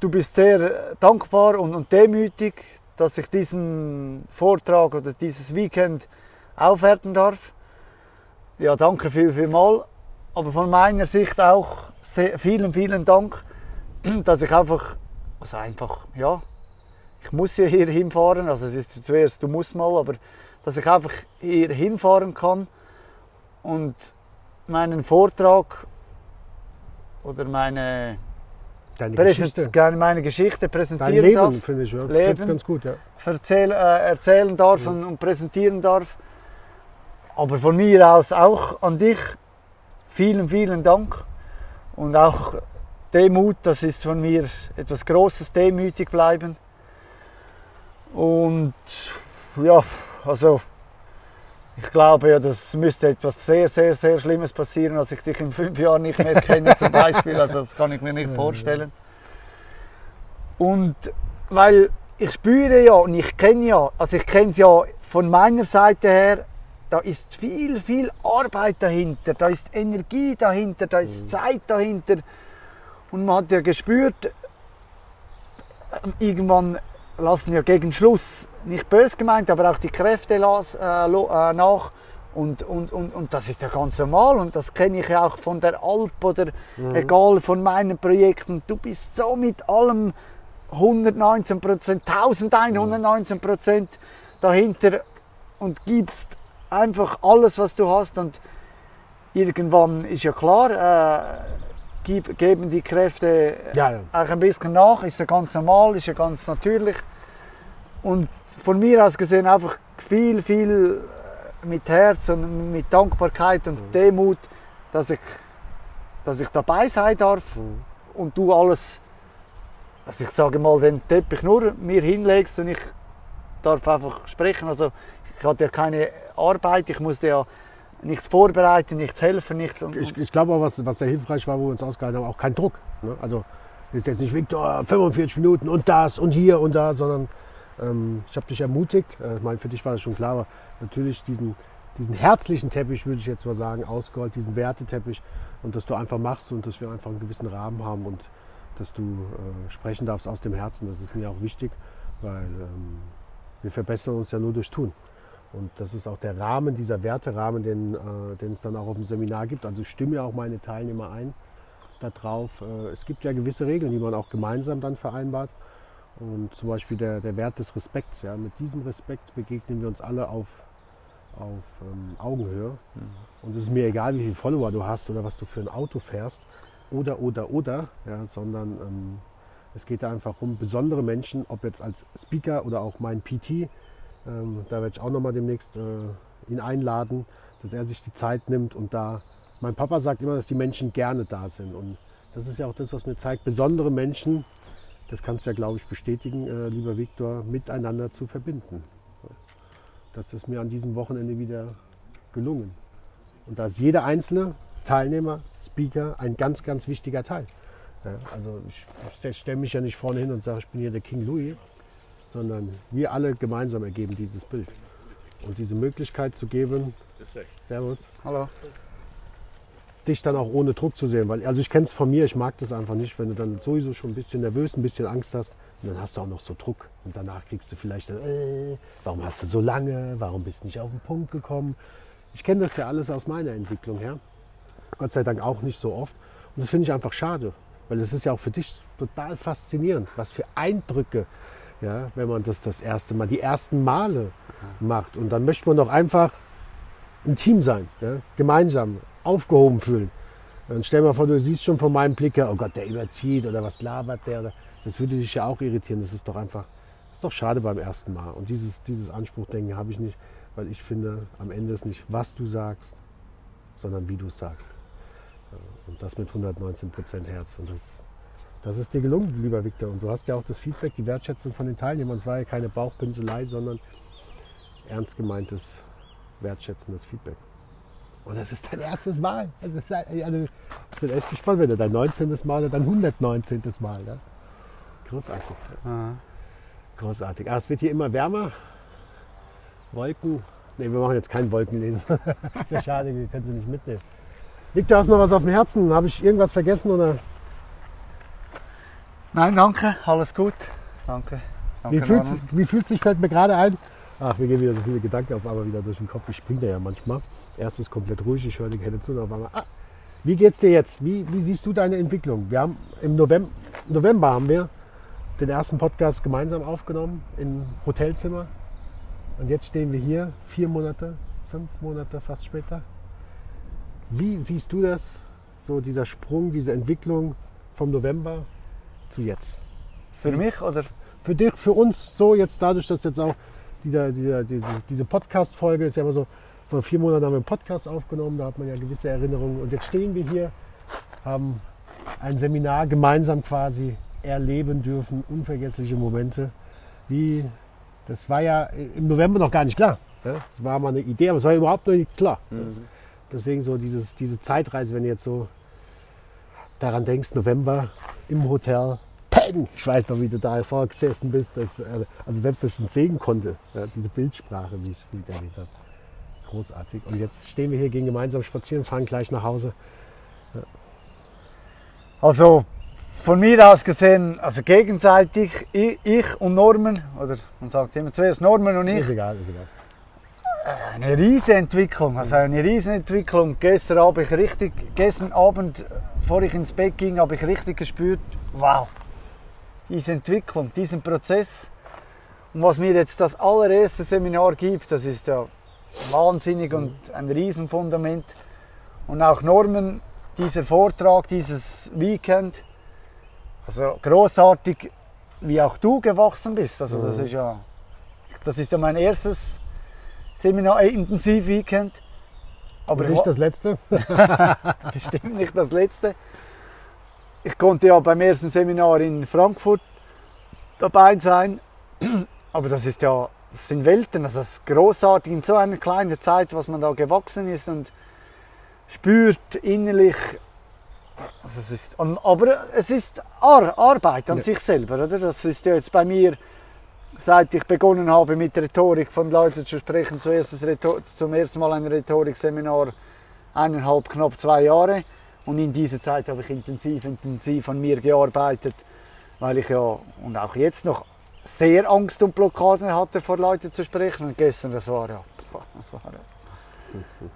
Speaker 2: du bist sehr dankbar und, und demütig, dass ich diesen Vortrag oder dieses Weekend aufwerten darf. Ja, danke viel, viel mal. Aber von meiner Sicht auch sehr, vielen, vielen Dank, [CLEARS THROAT] dass ich einfach, also einfach, ja, ich muss ja hier hinfahren. Also es ist zuerst, du musst mal, aber dass ich einfach hier hinfahren kann und meinen Vortrag oder meine
Speaker 1: Deine Geschichte.
Speaker 2: meine Geschichte präsentieren
Speaker 1: Dein Leben,
Speaker 2: darf.
Speaker 1: finde ich, ja.
Speaker 2: Leben
Speaker 1: ganz gut, ja.
Speaker 2: Erzähl, äh, erzählen darf ja. und, und, präsentieren darf. Aber von mir aus auch an dich vielen, vielen Dank. Und auch Demut, das ist von mir etwas Großes, demütig bleiben. Und ja, also ich glaube ja, das müsste etwas sehr, sehr, sehr Schlimmes passieren, als ich dich in fünf Jahren nicht mehr kenne zum Beispiel. Also das kann ich mir nicht vorstellen. Und weil ich spüre ja und ich kenne ja, also ich kenne es ja von meiner Seite her, da ist viel, viel Arbeit dahinter, da ist Energie dahinter, da ist mhm. Zeit dahinter. Und man hat ja gespürt, irgendwann lassen ja gegen Schluss, nicht bös gemeint, aber auch die Kräfte las, äh, äh, nach. Und, und, und, und das ist ja ganz normal und das kenne ich ja auch von der Alp oder mhm. egal von meinen Projekten. Du bist so mit allem 119 Prozent, 1119 Prozent dahinter und gibst einfach alles, was du hast und irgendwann ist ja klar, äh, geben die Kräfte ja, ja. auch ein bisschen nach, ist ja ganz normal, ist ja ganz natürlich. Und von mir aus gesehen einfach viel, viel mit Herz und mit Dankbarkeit und mhm. Demut, dass ich, dass ich dabei sein darf mhm. und du alles, also ich sage mal, den Teppich nur mir hinlegst und ich darf einfach sprechen. Also ich hatte ja keine Arbeit, ich musste ja nichts vorbereiten, nichts helfen, nichts.
Speaker 1: Ich, ich glaube auch, was, was sehr hilfreich war, wo wir uns ausgehalten haben, auch kein Druck. Ne? Also ist jetzt nicht Victor 45 Minuten und das und hier und da, sondern ähm, ich habe dich ermutigt. Äh, ich meine, für dich war das schon klar, aber natürlich diesen, diesen herzlichen Teppich, würde ich jetzt mal sagen, ausgerollt, diesen Werteteppich und dass du einfach machst und dass wir einfach einen gewissen Rahmen haben und dass du äh, sprechen darfst aus dem Herzen. Das ist mir auch wichtig, weil ähm, wir verbessern uns ja nur durch Tun. Und das ist auch der Rahmen, dieser Werterahmen, den, äh, den es dann auch auf dem Seminar gibt. Also ich stimme ja auch meine Teilnehmer ein darauf. Äh, es gibt ja gewisse Regeln, die man auch gemeinsam dann vereinbart. Und zum Beispiel der, der Wert des Respekts. Ja. Mit diesem Respekt begegnen wir uns alle auf, auf ähm, Augenhöhe. Mhm. Und es ist mir egal, wie viele Follower du hast oder was du für ein Auto fährst. Oder, oder, oder. Ja, sondern ähm, es geht da einfach um besondere Menschen, ob jetzt als Speaker oder auch mein PT ähm, da werde ich auch noch mal demnächst äh, ihn einladen, dass er sich die Zeit nimmt und da. Mein Papa sagt immer, dass die Menschen gerne da sind und das ist ja auch das, was mir zeigt, besondere Menschen, das kannst du ja, glaube ich, bestätigen, äh, lieber Viktor, miteinander zu verbinden. Das ist mir an diesem Wochenende wieder gelungen. Und da ist jeder einzelne Teilnehmer, Speaker, ein ganz, ganz wichtiger Teil. Ja, also ich, ich stelle mich ja nicht vorne hin und sage, ich bin hier der King Louis, sondern wir alle gemeinsam ergeben dieses Bild. Und diese Möglichkeit zu geben. Servus.
Speaker 2: Hallo.
Speaker 1: dich dann auch ohne Druck zu sehen. Weil, also ich kenne es von mir, ich mag das einfach nicht, wenn du dann sowieso schon ein bisschen nervös, ein bisschen Angst hast und dann hast du auch noch so Druck. Und danach kriegst du vielleicht, dann, äh, warum hast du so lange, warum bist du nicht auf den Punkt gekommen? Ich kenne das ja alles aus meiner Entwicklung her. Gott sei Dank auch nicht so oft. Und das finde ich einfach schade, weil es ist ja auch für dich total faszinierend, was für Eindrücke, ja, wenn man das das erste Mal, die ersten Male macht. Und dann möchte man doch einfach ein Team sein, ja, gemeinsam, aufgehoben fühlen. Und stell mal vor, du siehst schon von meinem Blick her, oh Gott, der überzieht oder was labert der. Das würde dich ja auch irritieren. Das ist doch einfach, das ist doch schade beim ersten Mal. Und dieses, dieses Anspruchdenken habe ich nicht, weil ich finde, am Ende ist nicht, was du sagst, sondern wie du es sagst. Und das mit 119 Prozent Herz. Und das, das ist dir gelungen, lieber Viktor. Und du hast ja auch das Feedback, die Wertschätzung von den Teilnehmern. Es war ja keine Bauchpinselei, sondern ernst gemeintes, wertschätzendes Feedback. Und das ist dein erstes Mal. Also, ich bin echt gespannt, wenn du dein 19. Mal oder dein 119. Mal. Ne? Großartig. Aha. Großartig. Ah, es wird hier immer wärmer. Wolken. Ne, wir machen jetzt kein Wolkenlesen. [LAUGHS] ist ja schade, wir können sie nicht mitnehmen. Liegt da noch was auf dem Herzen? Habe ich irgendwas vergessen oder?
Speaker 2: Nein, danke, alles gut. Danke.
Speaker 1: danke wie, fühlt sich, wie fühlt sich, fällt mir gerade ein? Ach, wir gehen wieder so viele Gedanken auf einmal wieder durch den Kopf. Ich springe ja manchmal. Erst ist komplett ruhig, ich höre die Hände zu und auf einmal. Ah, wie geht's dir jetzt? Wie, wie siehst du deine Entwicklung? Wir haben im November, November haben wir den ersten Podcast gemeinsam aufgenommen im Hotelzimmer. Und jetzt stehen wir hier, vier Monate, fünf Monate fast später. Wie siehst du das, so dieser Sprung, diese Entwicklung vom November zu jetzt?
Speaker 2: Für mich oder?
Speaker 1: Für dich, für uns so jetzt dadurch, dass jetzt auch dieser, dieser, diese, diese Podcast-Folge ist ja immer so, vor vier Monaten haben wir einen Podcast aufgenommen, da hat man ja gewisse Erinnerungen. Und jetzt stehen wir hier, haben ein Seminar gemeinsam quasi erleben dürfen, unvergessliche Momente. Wie, das war ja im November noch gar nicht klar. Das war mal eine Idee, aber es war überhaupt noch nicht klar. Mhm. Deswegen so dieses, diese Zeitreise, wenn du jetzt so daran denkst, November im Hotel, Peng! Ich weiß noch, wie du da vorgesessen bist. Das, äh, also selbst, dass ich ihn sehen konnte, ja, diese Bildsprache, wie ich es erlebt habe. Großartig. Und jetzt stehen wir hier, gehen gemeinsam spazieren, fahren gleich nach Hause.
Speaker 2: Ja. Also von mir aus gesehen, also gegenseitig, ich, ich und Norman, oder man sagt immer zuerst Norman und ich.
Speaker 1: Ist egal, ist egal
Speaker 2: eine riesige Entwicklung, also eine riesige Entwicklung. Gestern ich richtig, gestern Abend, bevor ich ins Bett ging, habe ich richtig gespürt, wow, diese Entwicklung, diesen Prozess. Und was mir jetzt das allererste Seminar gibt, das ist ja wahnsinnig und ein Riesenfundament. Und auch Norman, dieser Vortrag, dieses Weekend, also großartig, wie auch du gewachsen bist. Also das ist ja, das ist ja mein erstes Seminar äh, intensiv Weekend.
Speaker 1: Aber nicht das letzte? [LAUGHS]
Speaker 2: Bestimmt nicht das letzte. Ich konnte ja beim ersten Seminar in Frankfurt dabei sein. [CLEARS THROAT] Aber das ist ja, das sind Welten, also das ist großartig in so einer kleinen Zeit, was man da gewachsen ist und spürt innerlich. Also es ist, aber es ist Arbeit an ja. sich selber, oder? Das ist ja jetzt bei mir seit ich begonnen habe mit Rhetorik von Leuten zu sprechen, zuerst zum ersten Mal ein Rhetorikseminar, eineinhalb, knapp zwei Jahre. Und in dieser Zeit habe ich intensiv, intensiv an mir gearbeitet, weil ich ja, und auch jetzt noch, sehr Angst und Blockaden hatte, vor Leuten zu sprechen. Und gestern, das war ja, das war ja,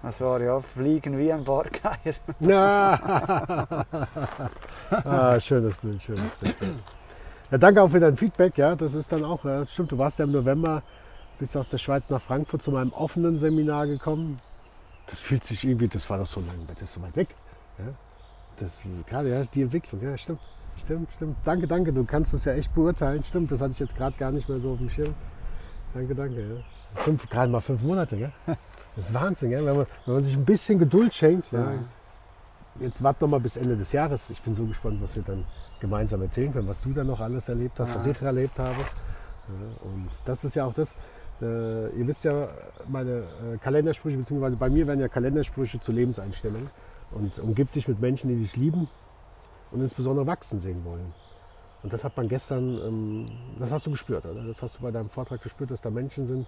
Speaker 2: das war ja Fliegen wie ein Bargeier. [LAUGHS]
Speaker 1: Ah, schönes Bild, schönes Bild. Ja, danke auch für dein Feedback. Ja, das ist dann auch, ja, stimmt, du warst ja im November, bist aus der Schweiz nach Frankfurt zu meinem offenen Seminar gekommen. Das fühlt sich irgendwie, das war doch so lange, das ist so weit weg. Ja, das gerade, ja, die Entwicklung, ja, stimmt. Stimmt, stimmt. Danke, danke. Du kannst das ja echt beurteilen. Stimmt, das hatte ich jetzt gerade gar nicht mehr so auf dem Schirm. Danke, danke. Ja. Fünf, gerade mal fünf Monate, gell? Das ist Wahnsinn, gell? Wenn, man, wenn man sich ein bisschen Geduld schenkt. Ja. Jetzt warte noch mal bis Ende des Jahres. Ich bin so gespannt, was wir dann gemeinsam erzählen können, was du dann noch alles erlebt hast, ja. was ich erlebt habe. und das ist ja auch das, äh, ihr wisst ja, meine äh, Kalendersprüche, beziehungsweise bei mir werden ja Kalendersprüche zu Lebenseinstellungen. Und umgib dich mit Menschen, die dich lieben und insbesondere wachsen sehen wollen. Und das hat man gestern, ähm, das hast du gespürt, oder? Das hast du bei deinem Vortrag gespürt, dass da Menschen sind,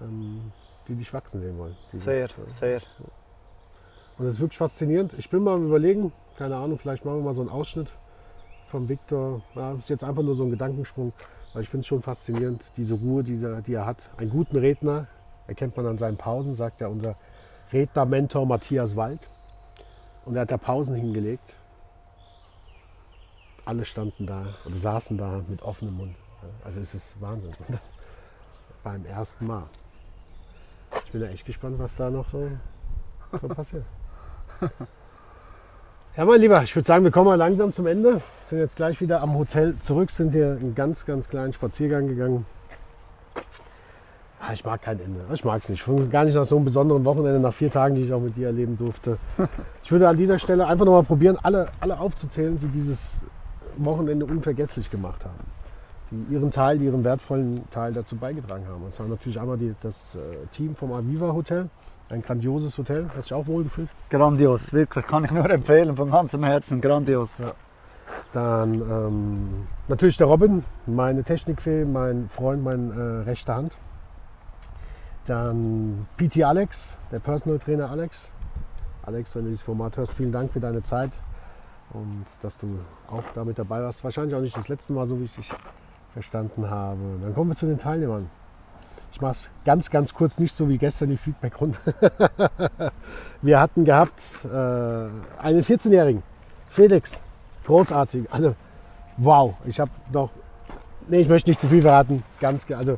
Speaker 1: ähm, die dich wachsen sehen wollen.
Speaker 2: Sehr, äh, sehr.
Speaker 1: Und das ist wirklich faszinierend. Ich bin mal am überlegen, keine Ahnung, vielleicht machen wir mal so einen Ausschnitt vom Viktor. Ja, ist jetzt einfach nur so ein Gedankensprung. Aber ich finde es schon faszinierend, diese Ruhe, die er, die er hat. Einen guten Redner, erkennt man an seinen Pausen, sagt ja unser Redner-Mentor Matthias Wald. Und er hat da Pausen hingelegt. Alle standen da oder saßen da mit offenem Mund. Also es ist Wahnsinn. [LAUGHS] Das beim ersten Mal. Ich bin ja echt gespannt, was da noch so, so passiert. [LAUGHS] Ja, mein Lieber, ich würde sagen, wir kommen mal langsam zum Ende. Sind jetzt gleich wieder am Hotel zurück, sind hier einen ganz, ganz kleinen Spaziergang gegangen. Ah, ich mag kein Ende. Ich mag es nicht. Gar nicht nach so einem besonderen Wochenende, nach vier Tagen, die ich auch mit dir erleben durfte. [LAUGHS] Ich würde an dieser Stelle einfach nochmal probieren, alle, alle aufzuzählen, die dieses Wochenende unvergesslich gemacht haben. Die ihren Teil, ihren wertvollen Teil dazu beigetragen haben. Das war natürlich einmal die, das äh, Team vom Aviva Hotel. Ein grandioses Hotel. Hast du dich auch wohlgefühlt?
Speaker 2: Grandios, wirklich. Kann ich nur empfehlen, von ganzem Herzen. Grandios. Ja.
Speaker 1: Dann ähm, natürlich der Robin, meine Technikfee, mein Freund, meine äh, rechte Hand. Dann PT Alex, der Personal Trainer Alex. Alex, wenn du dieses Format hörst, vielen Dank für deine Zeit und dass du auch damit dabei warst. Wahrscheinlich auch nicht das letzte Mal, so wie ich dich verstanden habe. Dann kommen wir zu den Teilnehmern. Ich mache es ganz, ganz kurz, nicht so wie gestern die Feedback-Runde. [LAUGHS] wir hatten gehabt äh, einen 14-Jährigen, Felix, großartig. Also, wow, ich habe doch, nee, ich möchte nicht zu viel verraten. Ganz, also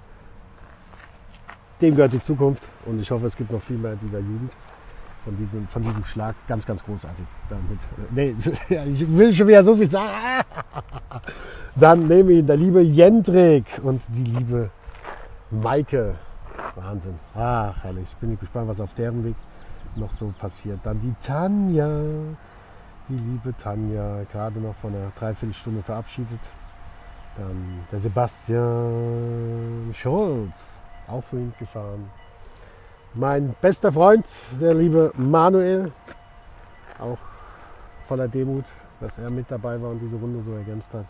Speaker 1: dem gehört die Zukunft und ich hoffe, es gibt noch viel mehr dieser Jugend von diesem, von diesem Schlag. Ganz, ganz großartig. Damit. Nee, [LAUGHS] ich will schon wieder so viel sagen. [LAUGHS] Dann nehme ich der liebe Jendrik und die liebe Maike. Wahnsinn. Ach, herrlich. Bin ich gespannt, was auf deren Weg noch so passiert. Dann die Tanja. Die liebe Tanja, gerade noch von einer Dreiviertelstunde verabschiedet. Dann der Sebastian Scholz auch vorhin gefahren. Mein bester Freund, der liebe Manuel, auch voller Demut, dass er mit dabei war und diese Runde so ergänzt hat.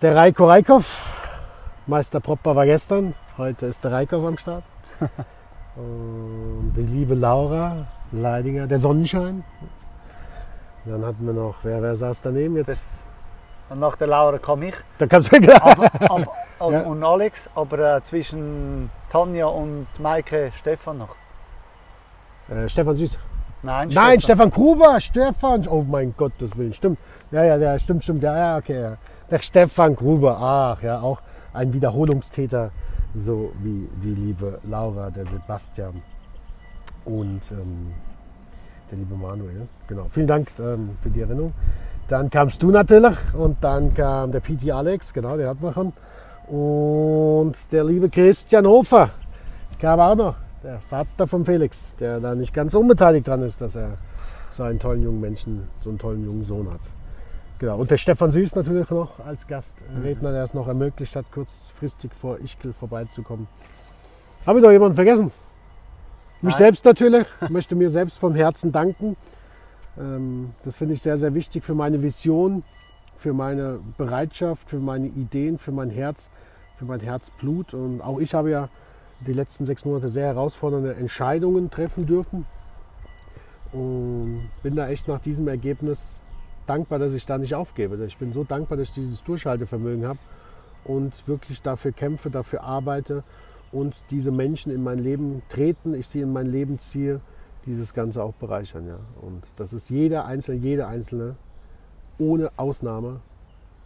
Speaker 1: Der Reiko Reikhoff, Meister Propper war gestern, heute ist der Reikhoff am Start. [LAUGHS] und die liebe Laura Leidinger, der Sonnenschein. Dann hatten wir noch, wer, wer saß daneben jetzt?
Speaker 2: Und nach der Laura komme ich.
Speaker 1: Da kannst du
Speaker 2: aber, aber, [LAUGHS] aber, ja. Und Alex, aber äh, zwischen Tanja und Maike Stefan noch.
Speaker 1: Äh, Stefan Süß.
Speaker 2: Nein,
Speaker 1: Nein, Stefan. Stefan Gruber, Stefan. Oh mein Gott, das will stimmt. Ja, ja, der stimmt, stimmt. Ja, ja, okay. Ja. Der Stefan Gruber, ach ja, auch ein Wiederholungstäter, so wie die liebe Laura, der Sebastian und ähm, der liebe Manuel. Genau. Vielen Dank ähm, für die Erinnerung. Dann kamst du natürlich und dann kam der PT Alex, genau, der hat wir schon. Und der liebe Christian Hofer kam auch noch, der Vater von Felix, der da nicht ganz unbeteiligt dran ist, dass er so einen tollen jungen Menschen, so einen tollen jungen Sohn hat. Genau. Und der Stefan Süß natürlich noch als Gastredner, der es noch ermöglicht hat, kurzfristig vor Ischgl vorbeizukommen. Habe ich noch jemanden vergessen? Mich Nein. selbst natürlich. Ich möchte mir selbst vom Herzen danken. Ähm, das finde ich sehr, sehr wichtig für meine Vision, für meine Bereitschaft, für meine Ideen, für mein Herz, für mein Herzblut. Und auch ich habe ja die letzten sechs Monate sehr herausfordernde Entscheidungen treffen dürfen. Und bin da echt nach diesem Ergebnis dankbar, dass ich da nicht aufgebe. Ich bin so dankbar, dass ich dieses Durchhaltevermögen habe und wirklich dafür kämpfe, dafür arbeite und diese Menschen in mein Leben treten, ich sie in mein Leben ziehe die das Ganze auch bereichern. Ja. Und das ist jeder Einzelne, jede Einzelne, ohne Ausnahme,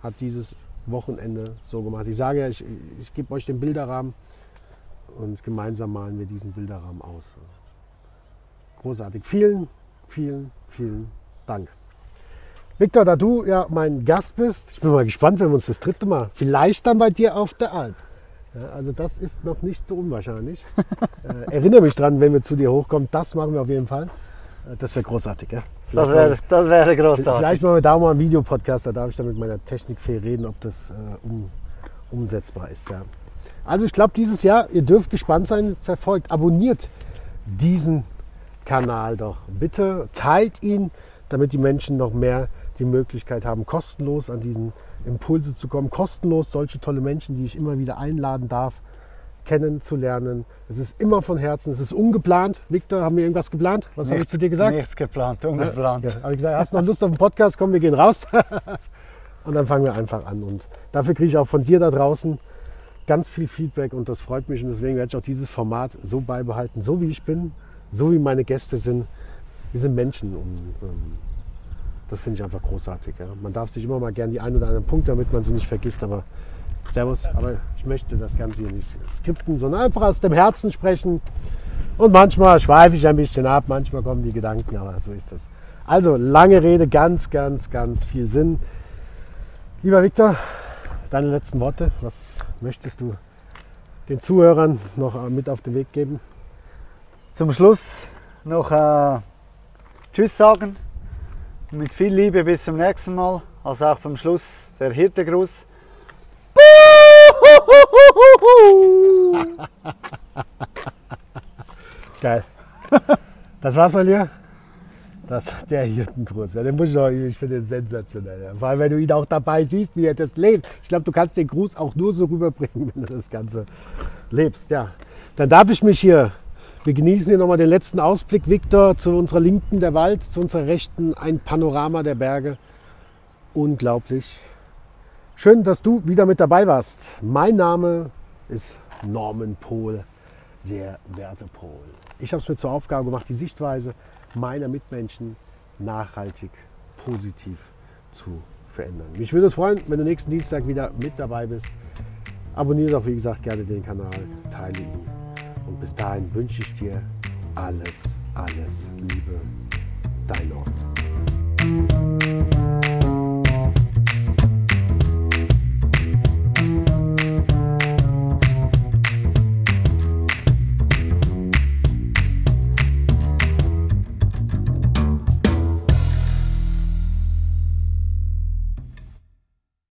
Speaker 1: hat dieses Wochenende so gemacht. Ich sage ja, ich, ich gebe euch den Bilderrahmen und gemeinsam malen wir diesen Bilderrahmen aus. Großartig. Vielen, vielen, vielen Dank. Victor, da du ja mein Gast bist, ich bin mal gespannt, wenn wir uns das dritte Mal, vielleicht dann bei dir auf der Alp. Ja, also das ist noch nicht so unwahrscheinlich. [LAUGHS] äh, erinnere mich dran, wenn wir zu dir hochkommen. Das machen wir auf jeden Fall. Äh, das wäre großartig. Ja?
Speaker 2: Das wäre das wär großartig.
Speaker 1: Vielleicht machen wir da mal einen Videopodcast. Da darf ich dann mit meiner Technikfee reden, ob das äh, um, umsetzbar ist. Ja. Also ich glaube, dieses Jahr, ihr dürft gespannt sein, verfolgt, abonniert diesen Kanal doch. Bitte teilt ihn, damit die Menschen noch mehr die Möglichkeit haben, kostenlos an diesen Impulse zu kommen. Kostenlos solche tolle Menschen, die ich immer wieder einladen darf, kennenzulernen. Es ist immer von Herzen, es ist ungeplant. Victor, haben wir irgendwas geplant? Was habe ich zu dir gesagt?
Speaker 2: Nichts geplant, ungeplant.
Speaker 1: Ja, habe ich gesagt, hast du noch Lust auf den Podcast? Komm, wir gehen raus. [LAUGHS] und dann fangen wir einfach an. Und dafür kriege ich auch von dir da draußen ganz viel Feedback und das freut mich. Und deswegen werde ich auch dieses Format so beibehalten, so wie ich bin, so wie meine Gäste sind. Wir sind Menschen und ähm, das finde ich einfach großartig. Ja. Man darf sich immer mal gerne die ein oder anderen Punkte, damit man sie nicht vergisst, aber Servus, aber ich möchte das Ganze hier nicht skripten, sondern einfach aus dem Herzen sprechen. Und manchmal schweife ich ein bisschen ab, manchmal kommen die Gedanken, aber so ist das. Also lange Rede, ganz, ganz, ganz viel Sinn. Lieber Viktor, deine letzten Worte, was möchtest du den Zuhörern noch mit auf den Weg geben?
Speaker 2: Zum Schluss noch äh, Tschüss sagen. Mit viel Liebe bis zum nächsten Mal. Also auch beim Schluss der Hirtegruß. [LAUGHS]
Speaker 1: Geil. [LAUGHS] Das war's von dir? Das, der Hirtengruß, ja, den muss ich, auch, ich finde den sensationell. Vor allem, wenn du ihn auch dabei siehst, wie er das lebt. Ich glaube, du kannst den Gruß auch nur so rüberbringen, [LAUGHS] wenn du das Ganze lebst. Ja. Dann darf ich mich hier, wir genießen hier nochmal den letzten Ausblick, Viktor, zu unserer Linken der Wald, zu unserer Rechten ein Panorama der Berge. Unglaublich. Schön, dass du wieder mit dabei warst. Mein Name ist Norman Pohl, der Wertepol. Ich habe es mir zur Aufgabe gemacht, die Sichtweise meiner Mitmenschen nachhaltig positiv zu verändern. Mich würde es freuen, wenn du nächsten Dienstag wieder mit dabei bist. Abonniere doch, wie gesagt, gerne den Kanal, teile ihn. Und bis dahin wünsche ich dir alles, alles Liebe. Dein Norman.